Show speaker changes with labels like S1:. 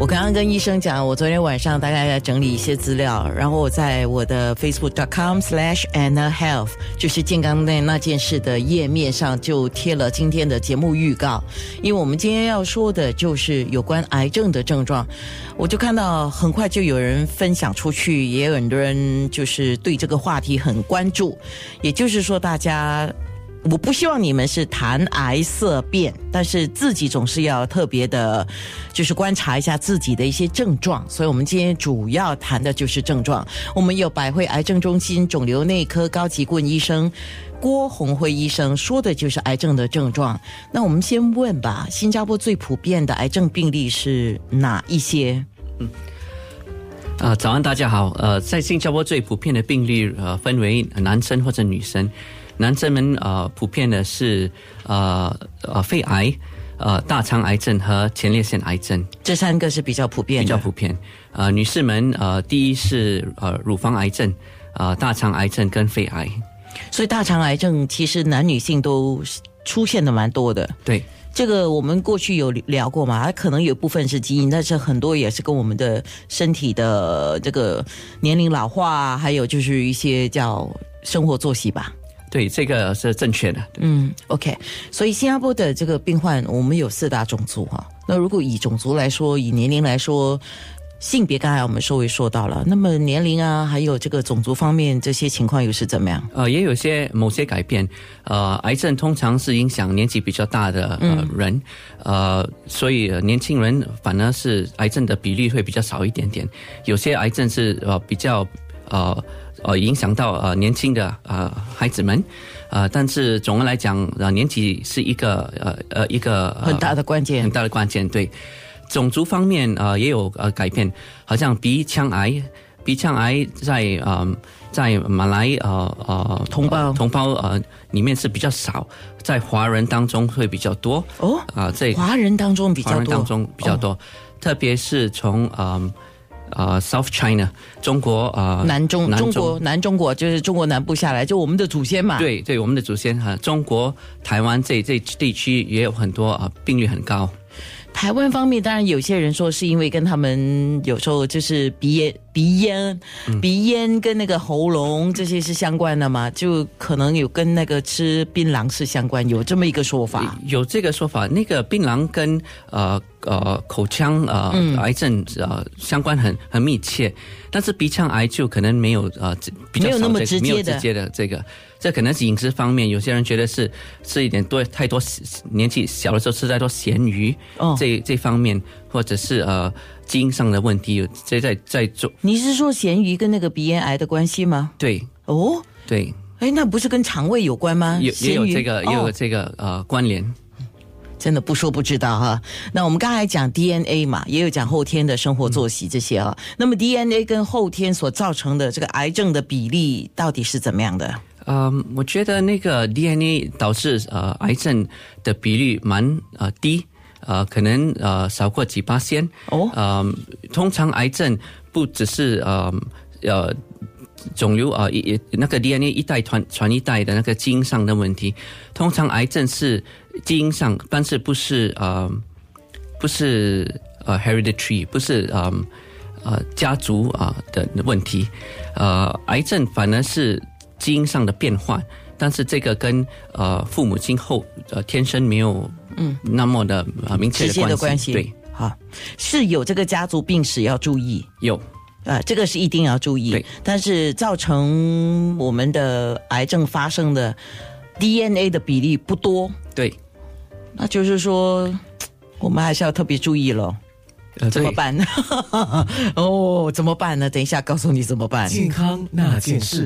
S1: 我刚刚跟医生讲，我昨天晚上大概在整理一些资料，然后我在我的 facebook.com/slash/annahealth，就是健康那那件事的页面上就贴了今天的节目预告。因为我们今天要说的就是有关癌症的症状，我就看到很快就有人分享出去，也有很多人就是对这个话题很关注。也就是说，大家。我不希望你们是谈癌色变，但是自己总是要特别的，就是观察一下自己的一些症状。所以，我们今天主要谈的就是症状。我们有百会癌症中心肿瘤内科高级顾问医生郭红辉医生说的就是癌症的症状。那我们先问吧，新加坡最普遍的癌症病例是哪一些？嗯，
S2: 啊，早安，大家好。呃，在新加坡最普遍的病例呃，分为男生或者女生。男生们呃普遍的是呃呃肺癌、呃大肠癌症和前列腺癌症，
S1: 这三个是比较普遍。
S2: 比较普遍。呃，女士们呃第一是呃乳房癌症、呃大肠癌症跟肺癌。
S1: 所以大肠癌症其实男女性都出现的蛮多的。
S2: 对，
S1: 这个我们过去有聊过嘛，它可能有部分是基因，但是很多也是跟我们的身体的这个年龄老化，还有就是一些叫生活作息吧。
S2: 对，这个是正确的。
S1: 嗯，OK。所以新加坡的这个病患，我们有四大种族哈。那如果以种族来说，以年龄来说，性别刚才我们稍微说到了，那么年龄啊，还有这个种族方面这些情况又是怎么样？
S2: 呃，也有些某些改变。呃，癌症通常是影响年纪比较大的呃人，呃，所以年轻人反而是癌症的比例会比较少一点点。有些癌症是呃比较呃。呃，影响到呃年轻的呃孩子们，呃，但是总的来讲，呃，年纪是一个呃呃一个
S1: 很大的关键，
S2: 很大的关键。对，种族方面呃也有呃改变，好像鼻腔癌，鼻腔癌在呃在马来呃呃
S1: 同胞
S2: 同胞呃里面是比较少，在华人当中会比较多。
S1: 哦？啊，在华人当中比较多，
S2: 华人当中比较多，特别是从呃。啊，South China，中国啊，
S1: 南中中国南中国就是中国南部下来，就我们的祖先嘛。
S2: 对对，我们的祖先哈，中国台湾这这地区也有很多啊，病率很高。
S1: 台湾方面，当然有些人说是因为跟他们有时候就是鼻炎、鼻咽、鼻咽跟那个喉咙这些是相关的嘛，就可能有跟那个吃槟榔是相关，有这么一个说法。
S2: 有这个说法，那个槟榔跟呃呃口腔呃癌症呃相关很很密切，但是鼻腔癌就可能没有呃比较
S1: 没有那么直接
S2: 的直接的这个。这可能是饮食方面，有些人觉得是吃一点多太多年纪小的时候吃太多咸鱼，哦，这这方面或者是呃基因上的问题，这在在做。
S1: 你是说咸鱼跟那个鼻咽癌的关系吗？
S2: 对，
S1: 哦，
S2: 对，
S1: 哎，那不是跟肠胃有关吗？
S2: 有也有这个也有这个呃关联。
S1: 真的不说不知道哈。那我们刚才讲 DNA 嘛，也有讲后天的生活作息这些啊。那么 DNA 跟后天所造成的这个癌症的比例到底是怎么样的？
S2: 嗯，我觉得那个 DNA 导致呃癌症的比率蛮呃低，呃可能呃少过几八仙哦。嗯，通常癌症不只是呃呃肿瘤啊一那个 DNA 一代传传一代的那个基因上的问题，通常癌症是基因上，但是不是呃不是呃 hereditary 不是呃呃家族啊的问题，呃癌症反而是。基因上的变换，但是这个跟呃父母亲后呃天生没有嗯。那么的呃明确
S1: 的
S2: 关系，对，
S1: 好。是有这个家族病史要注意，
S2: 有
S1: 啊这个是一定要注意，但是造成我们的癌症发生的 DNA 的比例不多，
S2: 对，
S1: 那就是说我们还是要特别注意了。怎么办呢？哦，怎么办呢？等一下告诉你怎么办。
S3: 健康那件事。